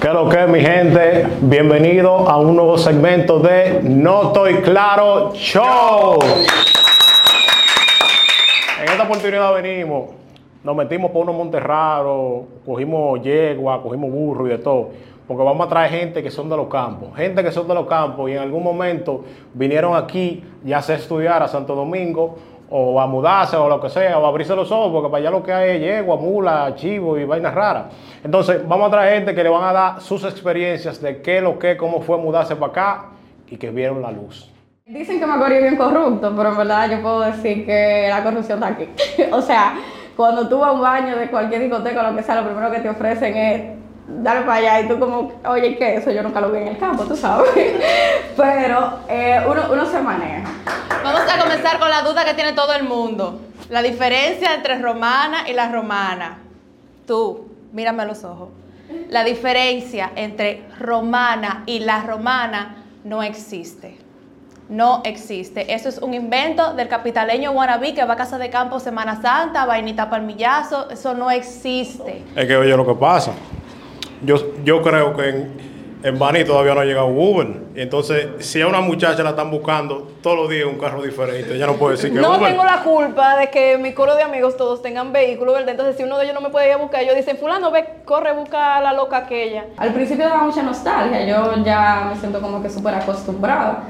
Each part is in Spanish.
¿Qué es lo que es, mi gente? Bienvenido a un nuevo segmento de No Estoy Claro Show. En esta oportunidad venimos, nos metimos por unos montes raros, cogimos yegua, cogimos burro y de todo, porque vamos a traer gente que son de los campos, gente que son de los campos y en algún momento vinieron aquí ya sea estudiar a Santo Domingo o a mudarse o lo que sea, o a abrirse los ojos, porque para allá lo que hay es yegua, mula, chivo y vainas raras. Entonces, vamos a traer gente que le van a dar sus experiencias de qué, lo que, cómo fue mudarse para acá y que vieron la luz. Dicen que Macorís es bien corrupto, pero en verdad yo puedo decir que la corrupción está aquí. o sea, cuando tú vas a un baño de cualquier discoteca o lo que sea, lo primero que te ofrecen es dale para allá y tú como, oye, ¿qué eso? Yo nunca lo vi en el campo, tú sabes. Pero eh, uno, uno se maneja. A comenzar con la duda que tiene todo el mundo. La diferencia entre romana y la romana. Tú, mírame a los ojos. La diferencia entre romana y la romana no existe. No existe. Eso es un invento del capitaleño wannabe que va a casa de campo Semana Santa, vainita palmillazo. Eso no existe. Es que oye lo que pasa. Yo, yo creo que en, en Bani todavía no ha llegado Uber. Entonces, si a una muchacha la están buscando todos los días un carro diferente, ella no puede decir que No Uber. tengo la culpa de que mi coro de amigos todos tengan vehículos, ¿verdad? Entonces, si uno de ellos no me puede ir a buscar, ellos dicen, fulano, ve, corre, busca a la loca aquella. Al principio daba mucha nostalgia, yo ya me siento como que súper acostumbrada.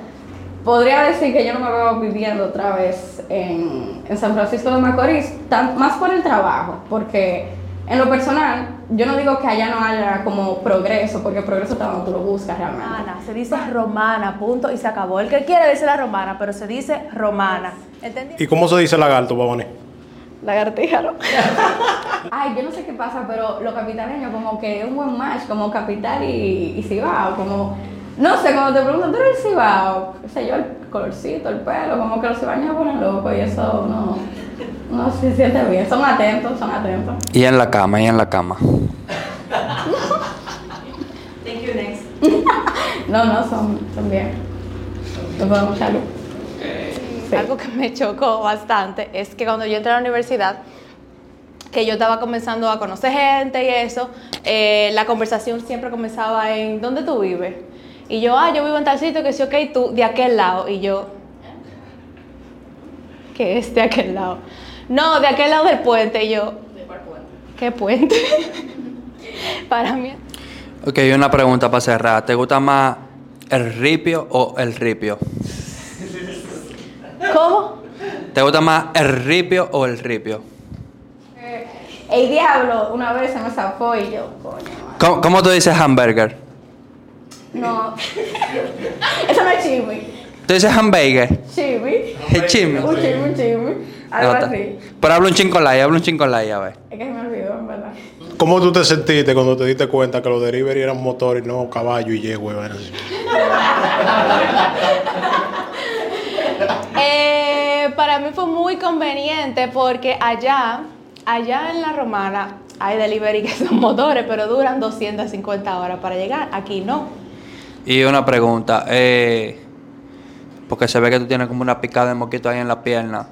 Podría decir que yo no me veo viviendo otra vez en, en San Francisco de Macorís, tan- más por el trabajo, porque en lo personal, yo no digo que allá no haya como progreso, porque progreso está donde tú lo buscas realmente. Romana, se dice romana, punto, y se acabó. El que quiere dice la romana, pero se dice romana. ¿Entendí? ¿Y cómo se dice lagarto, Babani? Lagartija, ¿no? Ay, yo no sé qué pasa, pero los capitaleños como que es un buen match, como capital y, y Cibao, como, no sé, cuando te preguntan, ¿tú eres el Cibao? qué sé yo, el colorcito, el pelo, como que los cibaños se ponen locos y eso no, no se siente bien, son atentos, son atentos. Y en la cama, y en la cama. Thank you, next. No, no, son, son bien. Nos podemos echar luz. Sí. Algo que me chocó bastante es que cuando yo entré a la universidad, que yo estaba comenzando a conocer gente y eso, eh, la conversación siempre comenzaba en ¿dónde tú vives? Y yo, ah, yo vivo en tal sitio, que sí, ok, tú de aquel lado. Y yo, ¿qué es de aquel lado? No, de aquel lado del puente. Y yo, ¿de cuál puente? ¿Qué puente? Para mí. Ok, una pregunta para cerrar. ¿Te gusta más el ripio o el ripio? ¿Cómo? ¿Te gusta más el ripio o el ripio? El diablo una vez se me zafó y yo, coño. ¿Cómo, cómo tú dices hamburger? no. Eso no es chisme. ¿Tú dices hamburger? Chisme. El chisme. Un chisme, un chisme. Algo No, ta- así. Pero habla un chin con la I, habla un chin con la I, a ver. Es que se me olvidó, en verdad. ¿Cómo tú te sentiste cuando te diste cuenta que los delivery eran motores y no caballo y yegua? Eh, para mí fue muy conveniente porque allá, allá en la romana, hay delivery que son motores, pero duran 250 horas para llegar. Aquí no. Y una pregunta, eh, porque se ve que tú tienes como una picada de moquito ahí en la pierna.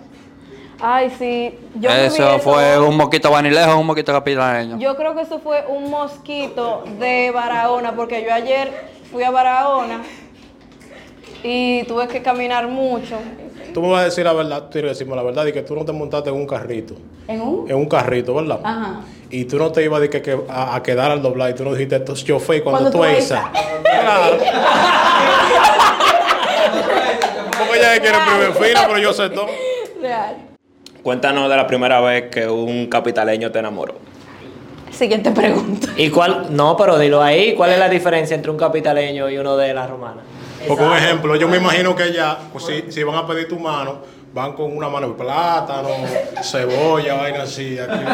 Ay, sí. Yo ¿Eso fue un moquito vanilejo o un moquito capitaleño? Yo creo que eso fue un mosquito de Barahona, porque yo ayer fui a Barahona y tuve que caminar mucho. Tú me vas a decir la verdad, tú tienes que decirme la verdad, y que tú no te montaste en un carrito, ¿En un? en un carrito, ¿verdad? Ajá. Y tú no te ibas de que, que a, a quedar al doblar y tú no dijiste esto es chofer cuando, Cuando tú tú esa. Claro. Porque ella quiere primer fila, pero yo sé todo. Cuéntanos de la primera vez que un capitaleño te enamoró. Siguiente pregunta. ¿Y cuál? No, pero dilo ahí. ¿Cuál es la diferencia entre un capitaleño y uno de la romana? Porque un ejemplo, yo me imagino que ella, pues, si, si van a pedir tu mano, van con una mano de plátano, cebolla, vaina así. Aquí.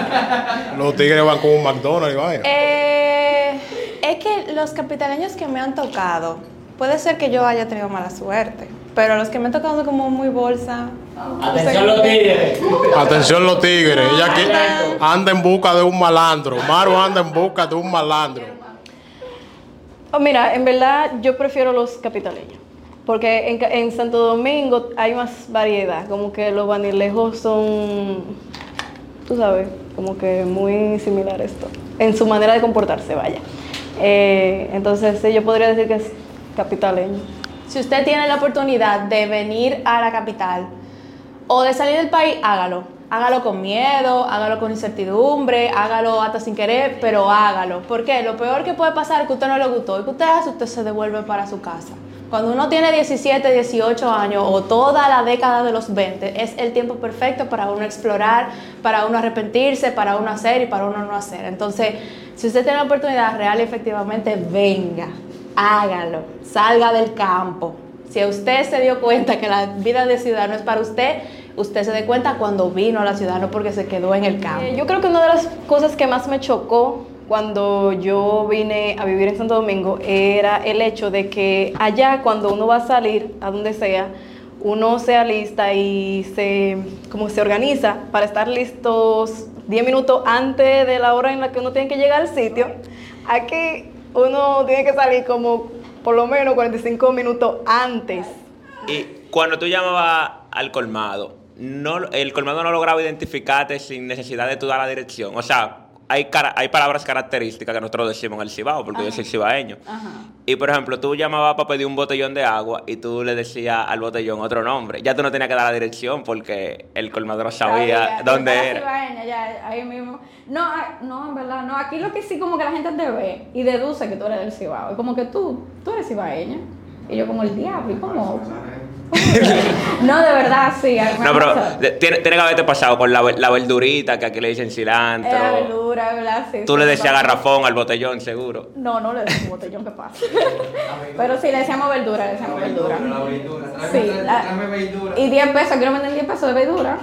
Los tigres van con un McDonald's y vaina. Eh, es que los capitaleños que me han tocado, puede ser que yo haya tenido mala suerte, pero los que me han tocado son como muy bolsa. Atención los tigres. Atención los tigres, ella aquí anda en busca de un malandro. Maru anda en busca de un malandro. Oh, mira, en verdad yo prefiero los capitaleños. Porque en, Santo Domingo hay más variedad. Como que los vanilejos son, tú sabes, como que muy similares esto. En su manera de comportarse, vaya. Eh, entonces, sí, yo podría decir que es capitaleño. Si usted tiene la oportunidad de venir a la capital o de salir del país, hágalo. Hágalo con miedo, hágalo con incertidumbre, hágalo hasta sin querer, pero hágalo. ¿Por qué? Lo peor que puede pasar es que usted no le gustó y que usted hace, usted se devuelve para su casa. Cuando uno tiene 17, 18 años o toda la década de los 20, es el tiempo perfecto para uno explorar, para uno arrepentirse, para uno hacer y para uno no hacer. Entonces, si usted tiene la oportunidad real y efectivamente, venga, hágalo, salga del campo. Si usted se dio cuenta que la vida de ciudad no es para usted, usted se dé cuenta cuando vino a la ciudad, no porque se quedó en el campo. Eh, yo creo que una de las cosas que más me chocó cuando yo vine a vivir en Santo Domingo era el hecho de que allá cuando uno va a salir, a donde sea, uno se alista y se, como se organiza para estar listos 10 minutos antes de la hora en la que uno tiene que llegar al sitio. Aquí uno tiene que salir como por lo menos 45 minutos antes. Y cuando tú llamabas al colmado, no, el colmado no lograba identificarte sin necesidad de tú dar la dirección. O sea, hay, cara- hay palabras características que nosotros decimos en el Cibao, porque yo soy cibaeño. Y por ejemplo, tú llamabas para pedir un botellón de agua y tú le decías al botellón otro nombre. Ya tú no tenías que dar la dirección porque el colmador sabía dónde era. cibaeña, ya, ahí mismo. No, ah, no, en verdad, no. Aquí lo que sí como que la gente te ve y deduce que tú eres del Cibao. Es como que tú, tú eres cibaeña. Y yo como el diablo, ¿y cómo? No, de verdad, sí. No, pero de- tiene, tiene que haberte pasado con la, ver- la verdurita, que aquí le dicen cilantro. Es la verdura, ¿verdad? Sí, Tú sí, le decías garrafón al botellón, seguro. No, no le decimos botellón, ¿qué pasa? Pero sí, le decíamos verdura, le decíamos verdura. Sí, la- y 10 pesos, quiero vender 10 pesos de verdura.